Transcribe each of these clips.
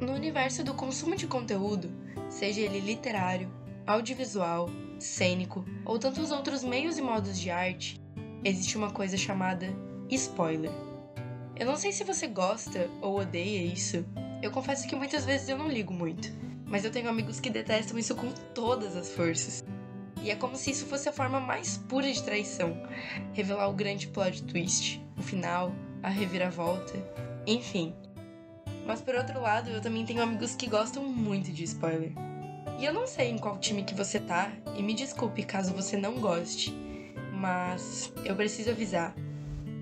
No universo do consumo de conteúdo, seja ele literário, audiovisual, cênico ou tantos outros meios e modos de arte, existe uma coisa chamada spoiler. Eu não sei se você gosta ou odeia isso, eu confesso que muitas vezes eu não ligo muito, mas eu tenho amigos que detestam isso com todas as forças. E é como se isso fosse a forma mais pura de traição revelar o grande plot twist, o final, a reviravolta, enfim. Mas por outro lado, eu também tenho amigos que gostam muito de spoiler. E eu não sei em qual time que você tá, e me desculpe caso você não goste, mas eu preciso avisar.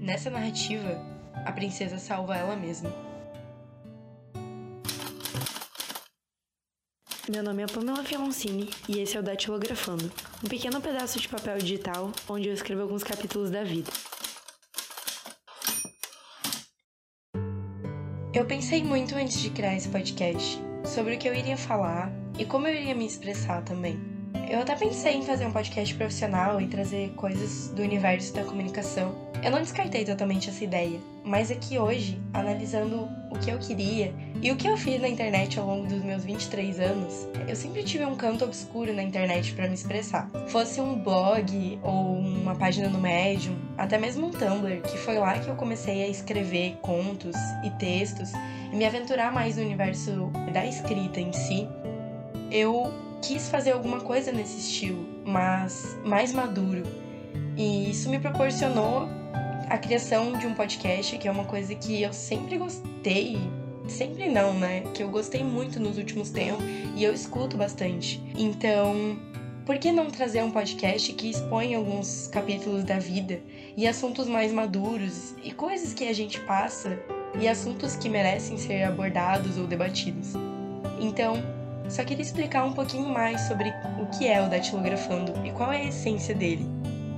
Nessa narrativa, a princesa salva ela mesma. Meu nome é Pamela Fialoncini e esse é o Datilografando, um pequeno pedaço de papel digital onde eu escrevo alguns capítulos da vida. Eu pensei muito antes de criar esse podcast sobre o que eu iria falar e como eu iria me expressar também. Eu até pensei em fazer um podcast profissional e trazer coisas do universo da comunicação. Eu não descartei totalmente essa ideia, mas é que hoje, analisando o que eu queria e o que eu fiz na internet ao longo dos meus 23 anos, eu sempre tive um canto obscuro na internet para me expressar. Fosse um blog ou uma página no Medium, até mesmo um Tumblr, que foi lá que eu comecei a escrever contos e textos e me aventurar mais no universo da escrita em si. Eu quis fazer alguma coisa nesse estilo, mas mais maduro. E isso me proporcionou a criação de um podcast, que é uma coisa que eu sempre gostei. Sempre não, né? Que eu gostei muito nos últimos tempos e eu escuto bastante. Então, por que não trazer um podcast que expõe alguns capítulos da vida e assuntos mais maduros e coisas que a gente passa e assuntos que merecem ser abordados ou debatidos? Então, só queria explicar um pouquinho mais sobre o que é o datilografando e qual é a essência dele.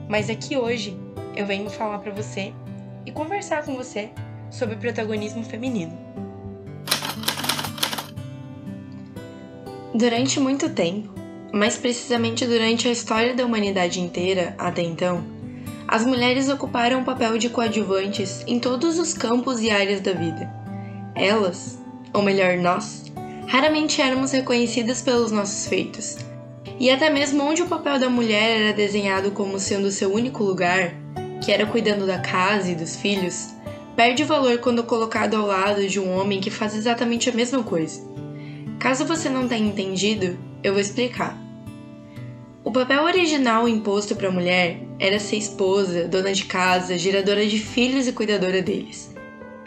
Mas aqui hoje eu venho falar para você e conversar com você sobre protagonismo feminino. Durante muito tempo, mais precisamente durante a história da humanidade inteira até então, as mulheres ocuparam o papel de coadjuvantes em todos os campos e áreas da vida. Elas, ou melhor, nós, raramente éramos reconhecidas pelos nossos feitos. E até mesmo onde o papel da mulher era desenhado como sendo seu único lugar, que era cuidando da casa e dos filhos, perde valor quando colocado ao lado de um homem que faz exatamente a mesma coisa. Caso você não tenha entendido, eu vou explicar. O papel original imposto para a mulher era ser esposa, dona de casa, geradora de filhos e cuidadora deles.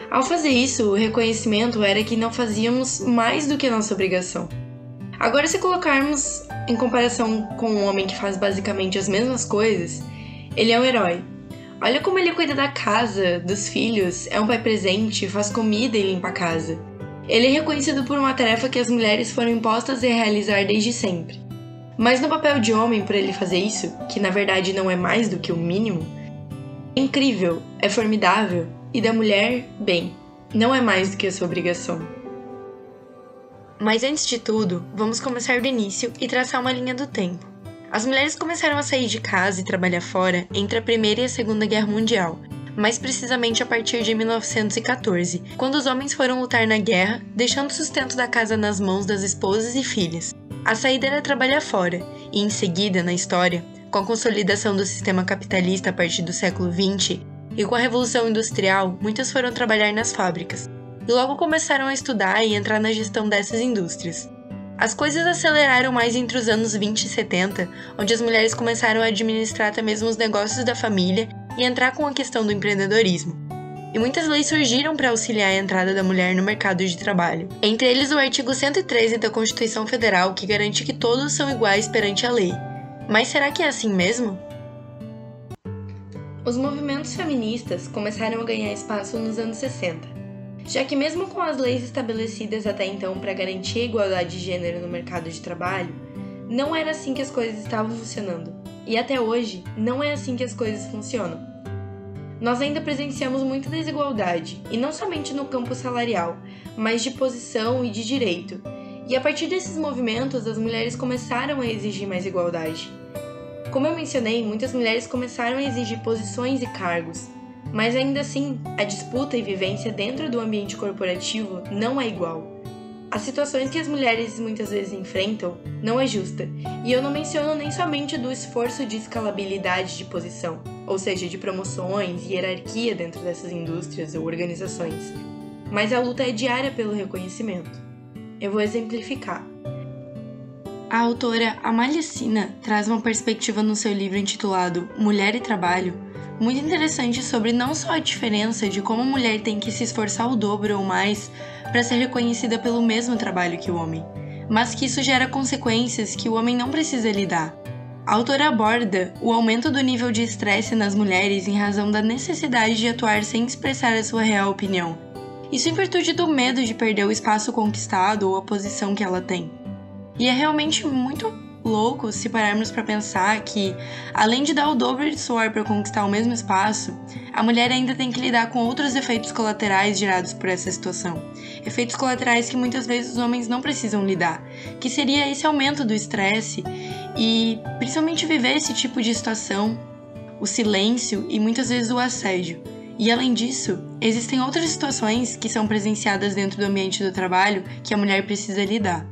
Ao fazer isso, o reconhecimento era que não fazíamos mais do que nossa obrigação. Agora, se colocarmos em comparação com um homem que faz basicamente as mesmas coisas, ele é um herói. Olha como ele cuida da casa, dos filhos, é um pai presente, faz comida e limpa a casa. Ele é reconhecido por uma tarefa que as mulheres foram impostas a realizar desde sempre. Mas no papel de homem, por ele fazer isso, que na verdade não é mais do que o mínimo, é incrível, é formidável, e da mulher, bem, não é mais do que a sua obrigação. Mas antes de tudo, vamos começar do início e traçar uma linha do tempo. As mulheres começaram a sair de casa e trabalhar fora entre a Primeira e a Segunda Guerra Mundial, mais precisamente a partir de 1914, quando os homens foram lutar na guerra, deixando o sustento da casa nas mãos das esposas e filhas. A saída era trabalhar fora, e em seguida, na história, com a consolidação do sistema capitalista a partir do século XX, e com a Revolução Industrial, muitas foram trabalhar nas fábricas, e logo começaram a estudar e entrar na gestão dessas indústrias. As coisas aceleraram mais entre os anos 20 e 70, onde as mulheres começaram a administrar até mesmo os negócios da família e entrar com a questão do empreendedorismo. E muitas leis surgiram para auxiliar a entrada da mulher no mercado de trabalho. Entre eles, o artigo 113 da Constituição Federal, que garante que todos são iguais perante a lei. Mas será que é assim mesmo? Os movimentos feministas começaram a ganhar espaço nos anos 60, já que, mesmo com as leis estabelecidas até então para garantir a igualdade de gênero no mercado de trabalho, não era assim que as coisas estavam funcionando. E até hoje, não é assim que as coisas funcionam. Nós ainda presenciamos muita desigualdade, e não somente no campo salarial, mas de posição e de direito. E a partir desses movimentos, as mulheres começaram a exigir mais igualdade. Como eu mencionei, muitas mulheres começaram a exigir posições e cargos, mas ainda assim, a disputa e vivência dentro do ambiente corporativo não é igual. As situações que as mulheres muitas vezes enfrentam não é justa, e eu não menciono nem somente do esforço de escalabilidade de posição, ou seja, de promoções e hierarquia dentro dessas indústrias ou organizações, mas a luta é diária pelo reconhecimento. Eu vou exemplificar. A autora Amália Sina traz uma perspectiva no seu livro intitulado Mulher e Trabalho muito interessante sobre não só a diferença de como a mulher tem que se esforçar o dobro ou mais para ser reconhecida pelo mesmo trabalho que o homem, mas que isso gera consequências que o homem não precisa lidar. A autora aborda o aumento do nível de estresse nas mulheres em razão da necessidade de atuar sem expressar a sua real opinião. Isso em virtude do medo de perder o espaço conquistado ou a posição que ela tem. E é realmente muito louco se pararmos para pensar que, além de dar o dobro de suor para conquistar o mesmo espaço, a mulher ainda tem que lidar com outros efeitos colaterais gerados por essa situação. Efeitos colaterais que muitas vezes os homens não precisam lidar, que seria esse aumento do estresse e principalmente viver esse tipo de situação, o silêncio e muitas vezes o assédio. E além disso, existem outras situações que são presenciadas dentro do ambiente do trabalho que a mulher precisa lidar.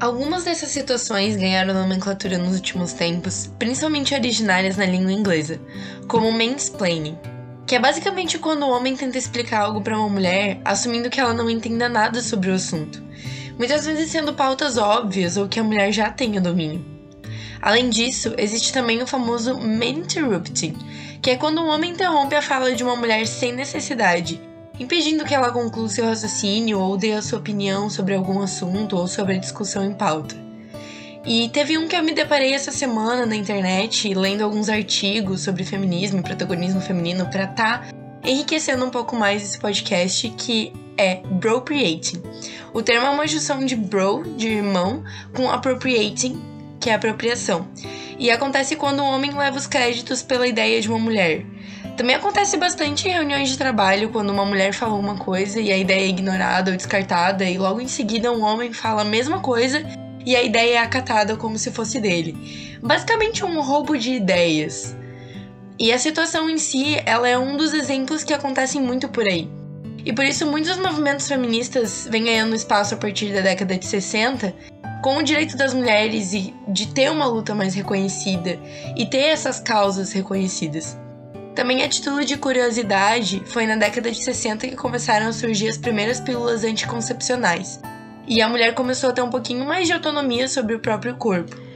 Algumas dessas situações ganharam nomenclatura nos últimos tempos, principalmente originárias na língua inglesa, como mansplaining, que é basicamente quando o homem tenta explicar algo para uma mulher, assumindo que ela não entenda nada sobre o assunto, muitas vezes sendo pautas óbvias ou que a mulher já tenha domínio. Além disso, existe também o famoso man-interrupting, que é quando um homem interrompe a fala de uma mulher sem necessidade impedindo que ela conclua seu raciocínio ou dê a sua opinião sobre algum assunto ou sobre a discussão em pauta. E teve um que eu me deparei essa semana na internet, lendo alguns artigos sobre feminismo e protagonismo feminino para estar tá enriquecendo um pouco mais esse podcast, que é bropriating. O termo é uma junção de bro, de irmão, com appropriating, que é apropriação. E acontece quando um homem leva os créditos pela ideia de uma mulher. Também acontece bastante em reuniões de trabalho, quando uma mulher fala uma coisa e a ideia é ignorada ou descartada, e logo em seguida um homem fala a mesma coisa e a ideia é acatada como se fosse dele. Basicamente um roubo de ideias. E a situação em si, ela é um dos exemplos que acontecem muito por aí. E por isso muitos movimentos feministas vêm ganhando espaço a partir da década de 60, com o direito das mulheres e de ter uma luta mais reconhecida e ter essas causas reconhecidas. Também a título de curiosidade, foi na década de 60 que começaram a surgir as primeiras pílulas anticoncepcionais. E a mulher começou a ter um pouquinho mais de autonomia sobre o próprio corpo.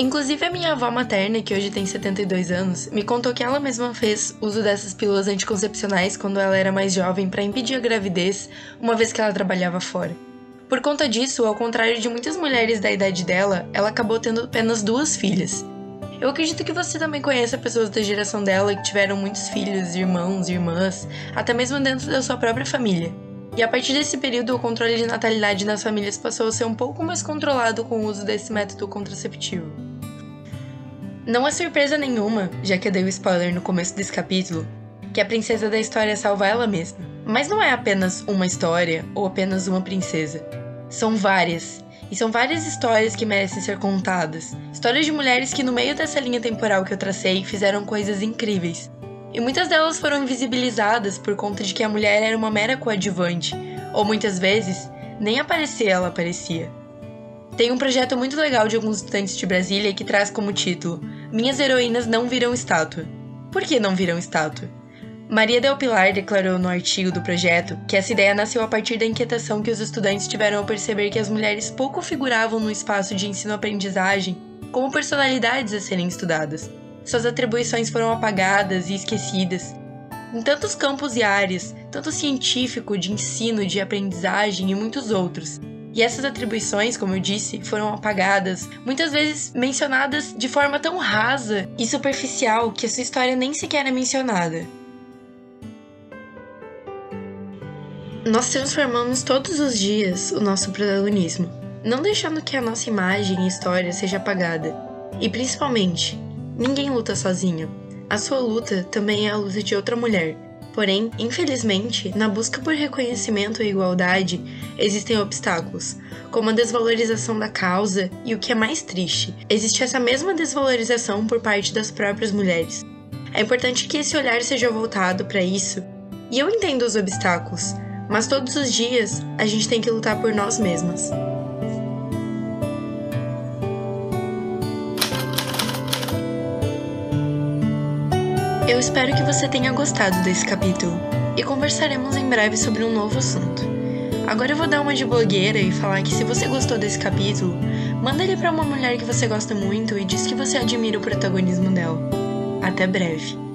Inclusive a minha avó materna, que hoje tem 72 anos, me contou que ela mesma fez uso dessas pílulas anticoncepcionais quando ela era mais jovem para impedir a gravidez, uma vez que ela trabalhava fora. Por conta disso, ao contrário de muitas mulheres da idade dela, ela acabou tendo apenas duas filhas. Eu acredito que você também conheça pessoas da geração dela que tiveram muitos filhos, irmãos, irmãs, até mesmo dentro da sua própria família. E a partir desse período, o controle de natalidade nas famílias passou a ser um pouco mais controlado com o uso desse método contraceptivo. Não é surpresa nenhuma, já que eu dei o um spoiler no começo desse capítulo, que a princesa da história salva ela mesma. Mas não é apenas uma história ou apenas uma princesa. São várias, e são várias histórias que merecem ser contadas. Histórias de mulheres que, no meio dessa linha temporal que eu tracei, fizeram coisas incríveis. E muitas delas foram invisibilizadas por conta de que a mulher era uma mera coadjuvante, ou muitas vezes, nem aparecer ela aparecia. Tem um projeto muito legal de alguns estudantes de Brasília que traz como título Minhas heroínas não viram estátua. Por que não viram estátua? Maria Del Pilar declarou no artigo do projeto que essa ideia nasceu a partir da inquietação que os estudantes tiveram ao perceber que as mulheres pouco figuravam no espaço de ensino-aprendizagem como personalidades a serem estudadas. Suas atribuições foram apagadas e esquecidas. Em tantos campos e áreas, tanto científico, de ensino, de aprendizagem e muitos outros. E essas atribuições, como eu disse, foram apagadas, muitas vezes mencionadas de forma tão rasa e superficial que a sua história nem sequer é mencionada. Nós transformamos todos os dias o nosso protagonismo, não deixando que a nossa imagem e história seja apagada. E principalmente, ninguém luta sozinho. A sua luta também é a luta de outra mulher. Porém, infelizmente, na busca por reconhecimento e igualdade, existem obstáculos, como a desvalorização da causa e o que é mais triste, existe essa mesma desvalorização por parte das próprias mulheres. É importante que esse olhar seja voltado para isso E eu entendo os obstáculos, mas todos os dias a gente tem que lutar por nós mesmas. Eu espero que você tenha gostado desse capítulo e conversaremos em breve sobre um novo assunto. Agora eu vou dar uma de blogueira e falar que se você gostou desse capítulo, manda ele para uma mulher que você gosta muito e diz que você admira o protagonismo dela. Até breve.